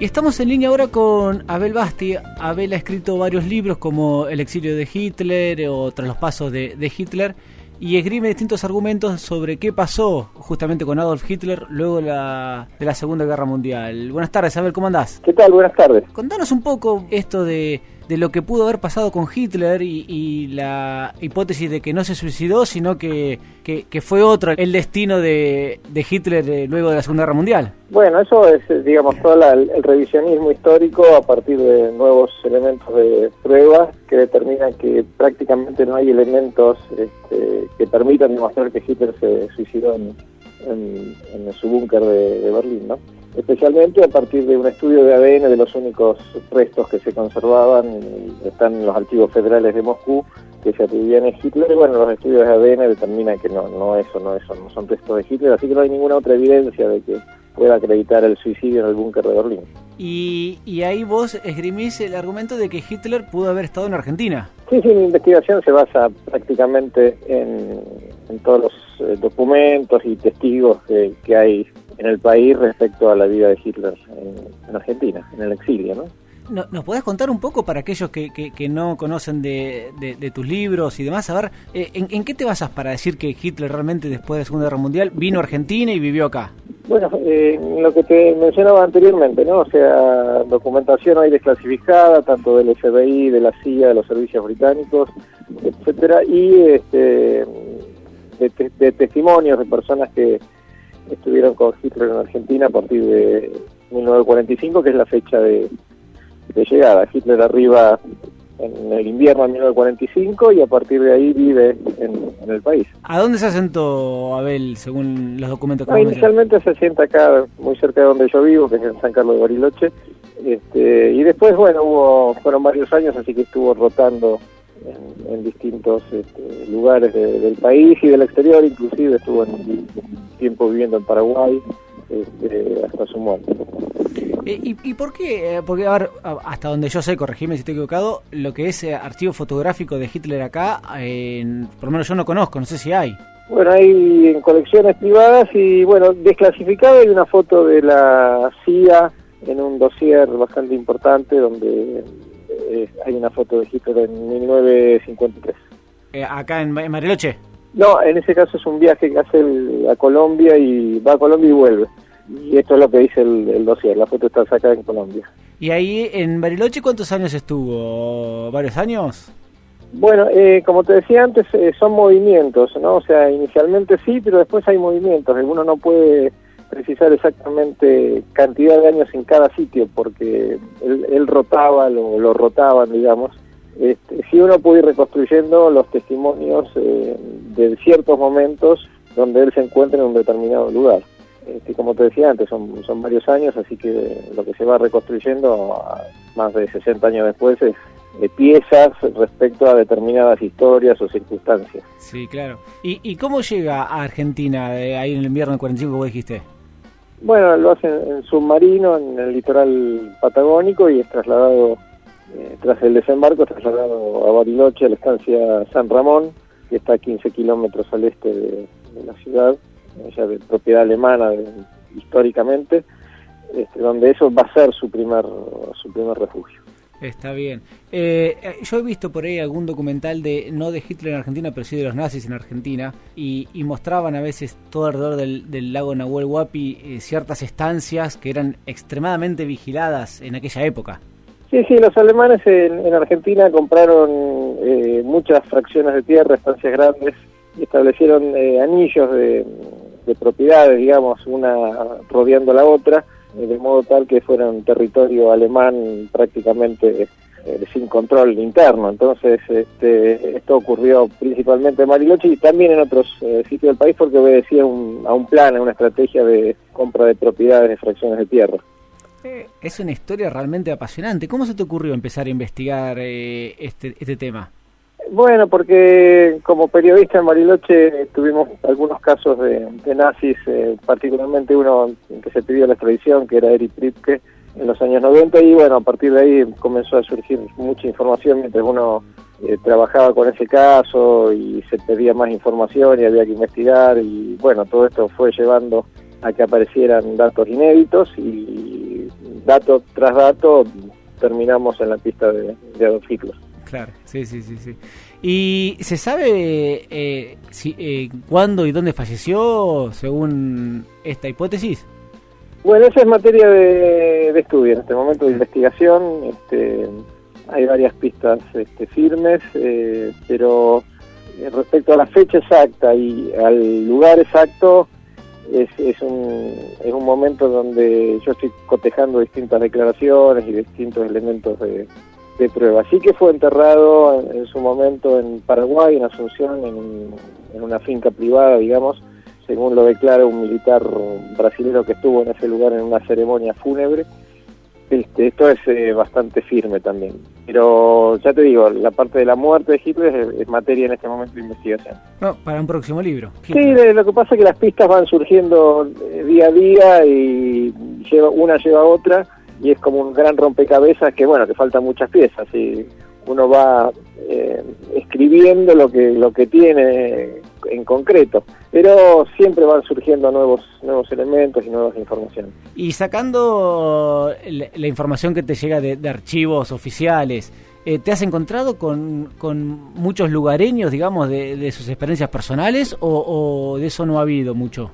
Y estamos en línea ahora con Abel Basti. Abel ha escrito varios libros como El exilio de Hitler o Tras los pasos de, Hitler y esgrime distintos argumentos sobre qué pasó justamente con Adolf Hitler luego de la, de la Segunda Guerra Mundial. Buenas tardes, Abel, ¿cómo andás? ¿Qué tal? Buenas tardes. Contanos un poco esto de de lo que pudo haber pasado con Hitler y, la hipótesis de que no se suicidó, sino que, que, fue otro el destino de, de, Hitler eh, luego de la Segunda Guerra Mundial. Bueno, eso es, eh, digamos, todo el, revisionismo histórico a partir de nuevos elementos de prueba que determinan que prácticamente no hay elementos este, que permitan demostrar que Hitler se suicidó en, en, su búnker de Berlín, ¿no? Especialmente a partir de un estudio de ADN de los únicos restos que se conservaban, están en los archivos federales de Moscú, que se atribuían a Hitler, y bueno, los estudios de ADN determinan que no, no eso, no eso, no son restos de Hitler, así que no hay ninguna otra evidencia de que pueda acreditar el suicidio en el búnker de Berlín. Y, y ahí vos esgrimís el argumento de que Hitler pudo haber estado en Argentina. Sí, sí, mi investigación se basa prácticamente en, todos los eh, documentos y testigos que, que hay en el país respecto a la vida de Hitler en, Argentina, en el exilio, ¿no? ¿Nos podés contar un poco para aquellos que, que, no conocen de, de, tus libros y demás? A ver, eh, ¿en, qué te basas para decir que Hitler realmente después de la Segunda Guerra Mundial vino a Argentina y vivió acá? Bueno, eh, lo que te mencionaba anteriormente, ¿no? O sea, documentación hay desclasificada, tanto del FBI, de la CIA, de los servicios británicos, etcétera, y este, de testimonios de personas que estuvieron con Hitler en Argentina a partir de 1945, que es la fecha de, llegada. Hitler arriba en el invierno de 1945 y a partir de ahí vive en, el país. ¿A dónde se asentó Abel, según los documentos que ah, Inicialmente se asienta acá, muy cerca de donde yo vivo, que es en San Carlos de Bariloche, este, y después, bueno, hubo fueron varios años, así que estuvo rotando en, distintos este, lugares del país y del exterior, inclusive estuvo en tiempo viviendo en Paraguay este, hasta su muerte. Eh, ¿Y, ¿Y, por qué? Eh, porque, a ver, hasta donde yo sé, corregime si estoy equivocado, lo que es eh, archivo fotográfico de Hitler acá, por lo menos yo no conozco, no sé si hay. Bueno, hay en colecciones privadas y, bueno, desclasificado hay una foto de la CIA en un dossier bastante importante donde hay una foto de Hitler en 1953. ¿Acá en, en Mariloche? No, en ese caso es un viaje que hace a Colombia y va a Colombia y vuelve. Y esto es lo que dice el, dossier, la foto está sacada en Colombia. ¿Y ahí en Bariloche cuántos años estuvo? ¿Varios años? Bueno, eh, como te decía antes, eh, son movimientos, ¿no? O sea, inicialmente sí, pero después hay movimientos. Uno no puede precisar exactamente cantidad de años en cada sitio porque él, rotaba, lo, lo rotaban, digamos este, si uno puede ir reconstruyendo los testimonios eh, de ciertos momentos donde él se encuentra en un determinado lugar. Este, como te decía antes, son, son varios años, así que lo que se va reconstruyendo más de 60 años después es de piezas respecto a determinadas historias o circunstancias. Sí, claro. ¿Y, y cómo llega a Argentina eh, ahí en el invierno del 45, como dijiste? Bueno, lo hace en submarino, en el litoral patagónico y es trasladado eh, tras el desembarco trasladado a Bariloche, a la estancia San Ramón, que está a 15 kilómetros al este de, la ciudad, ya de propiedad alemana históricamente, este, donde eso va a ser su primer, su primer refugio. Está bien. Eh, yo he visto por ahí algún documental de, no de Hitler en Argentina, pero sí de los nazis en Argentina, y, mostraban a veces todo alrededor del, lago Nahuel Huapi eh, ciertas estancias que eran extremadamente vigiladas en aquella época. Sí, sí, los alemanes en, Argentina compraron eh, muchas fracciones de tierra, estancias grandes, y establecieron eh, anillos de, propiedades, digamos, una rodeando la otra, eh, de modo tal que fuera un territorio alemán prácticamente sin control interno. Entonces, este, esto ocurrió principalmente en Mariloche y también en otros sitios del país porque obedecía a un plan, a una estrategia de compra de propiedades de fracciones de tierra. Es una historia realmente apasionante. ¿Cómo se te ocurrió empezar a investigar eh, este, este tema? Bueno, porque como periodista en Mariloche tuvimos algunos casos de, nazis, eh, particularmente uno que se pidió la extradición, que era Eric Pripke, en los años 90, y bueno, a partir de ahí comenzó a surgir mucha información mientras uno eh, trabajaba con ese caso y se pedía más información y había que investigar, y bueno, todo esto fue llevando a que aparecieran datos inéditos y dato tras dato terminamos en la pista de, Adolf Hitler. Claro, sí, sí, sí, sí. ¿Y se sabe eh, si, eh, cuándo y dónde falleció según esta hipótesis? Bueno, esa es materia de, estudio en este momento de investigación. Este, hay varias pistas este, firmes, eh, pero respecto a la fecha exacta y al lugar exacto, es, es, un, es un momento donde yo estoy cotejando distintas declaraciones y distintos elementos de, de prueba. Sí que fue enterrado en, su momento en Paraguay, en Asunción, en, en, una finca privada, digamos, según lo declara un militar brasileño que estuvo en ese lugar en una ceremonia fúnebre. Este, esto es eh, bastante firme también. Pero ya te digo, la parte de la muerte de Hitler es, materia en este momento de investigación. No, para un próximo libro. Sí, lo que pasa es que las pistas van surgiendo eh, día a día y lleva, una lleva a otra y es como un gran rompecabezas que, bueno, que faltan muchas piezas y uno va eh, escribiendo lo que, lo que tiene en concreto pero siempre van surgiendo nuevos nuevos elementos y nuevas informaciones. Y sacando la, información que te llega de, archivos oficiales, eh, ¿te has encontrado con, con muchos lugareños, digamos, de, sus experiencias personales o, de eso no ha habido mucho?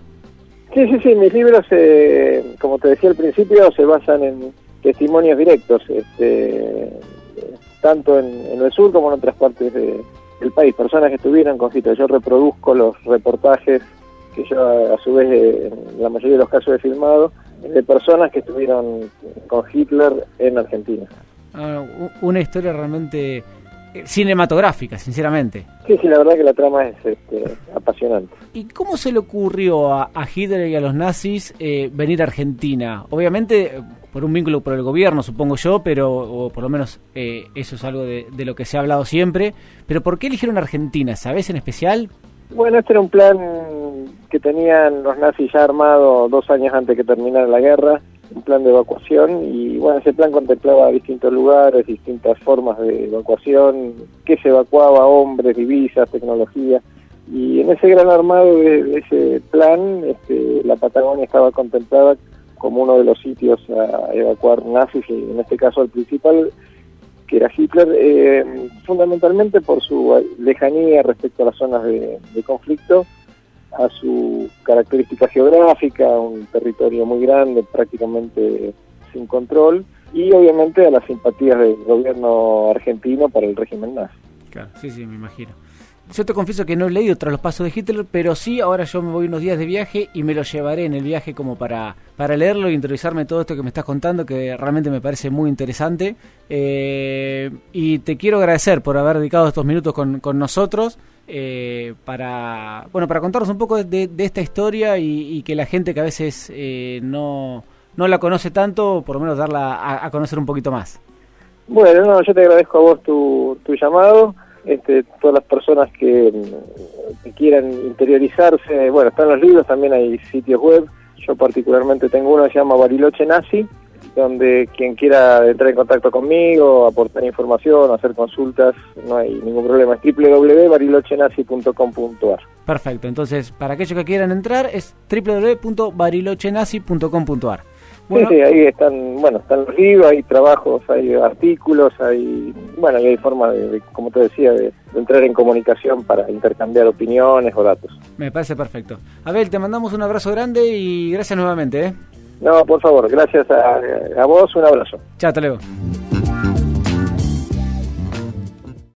Sí, sí, sí, mis libros, eh, como te decía al principio, se basan en testimonios directos, este, tanto en, en el sur como en otras partes de, el país, personas que estuvieron con Hitler. Yo reproduzco los reportajes que yo a, su vez en la mayoría de los casos he filmado de personas que estuvieron con Hitler en Argentina. Ah, una historia realmente eh, cinematográfica, sinceramente. Sí, sí, la verdad que la trama es este, apasionante. ¿Y cómo se le ocurrió a, Hitler y a los nazis eh, venir a Argentina? Obviamente por un vínculo por el gobierno, supongo yo, pero o por lo menos eh, eso es algo de, lo que se ha hablado siempre. Pero ¿por qué eligieron Argentina? ¿Sabes en especial? Bueno, este era un plan que tenían los nazis ya armado dos años antes que terminara la guerra, un plan de evacuación y bueno, ese plan contemplaba distintos lugares, distintas formas de evacuación, qué se evacuaba, hombres, divisas, tecnología. Y en ese gran armado de, ese plan, este, la Patagonia estaba contemplada como uno de los sitios a evacuar nazis, y en este caso el principal, que era Hitler, eh, fundamentalmente por su lejanía respecto a las zonas de, conflicto, a su característica geográfica, un territorio muy grande, prácticamente sin control, y obviamente a las simpatías del gobierno argentino para el régimen nazi. Claro, sí, sí, me imagino. Yo te confieso que no he leído tras los pasos de Hitler, pero sí, ahora yo me voy unos días de viaje y me lo llevaré en el viaje como para, para leerlo e interiorizarme todo esto que me estás contando, que realmente me parece muy interesante. Eh, y te quiero agradecer por haber dedicado estos minutos con, con nosotros. Eh, para bueno para contarnos un poco de, esta historia y, que la gente que a veces eh, no, no la conoce tanto, por lo menos darla a, conocer un poquito más. Bueno, no, yo te agradezco a vos tu, tu llamado este, todas las personas que, quieran interiorizarse, bueno, están los libros, también hay sitios web, yo particularmente tengo uno que se llama Bariloche Nazi, donde quien quiera entrar en contacto conmigo, aportar información, hacer consultas, no hay ningún problema, es www.barilochenazi.com.ar. Perfecto, entonces para aquellos que quieran entrar es www.barilochenazi.com.ar. Sí, sí, ahí están, bueno, están los libros, hay trabajos, hay artículos, hay, bueno, y hay forma de, como te decía, de, entrar en comunicación para intercambiar opiniones o datos. Me parece perfecto. Abel, te mandamos un abrazo grande y gracias nuevamente, ¿eh? No, por favor, gracias a, a vos, un abrazo. Chao, hasta luego.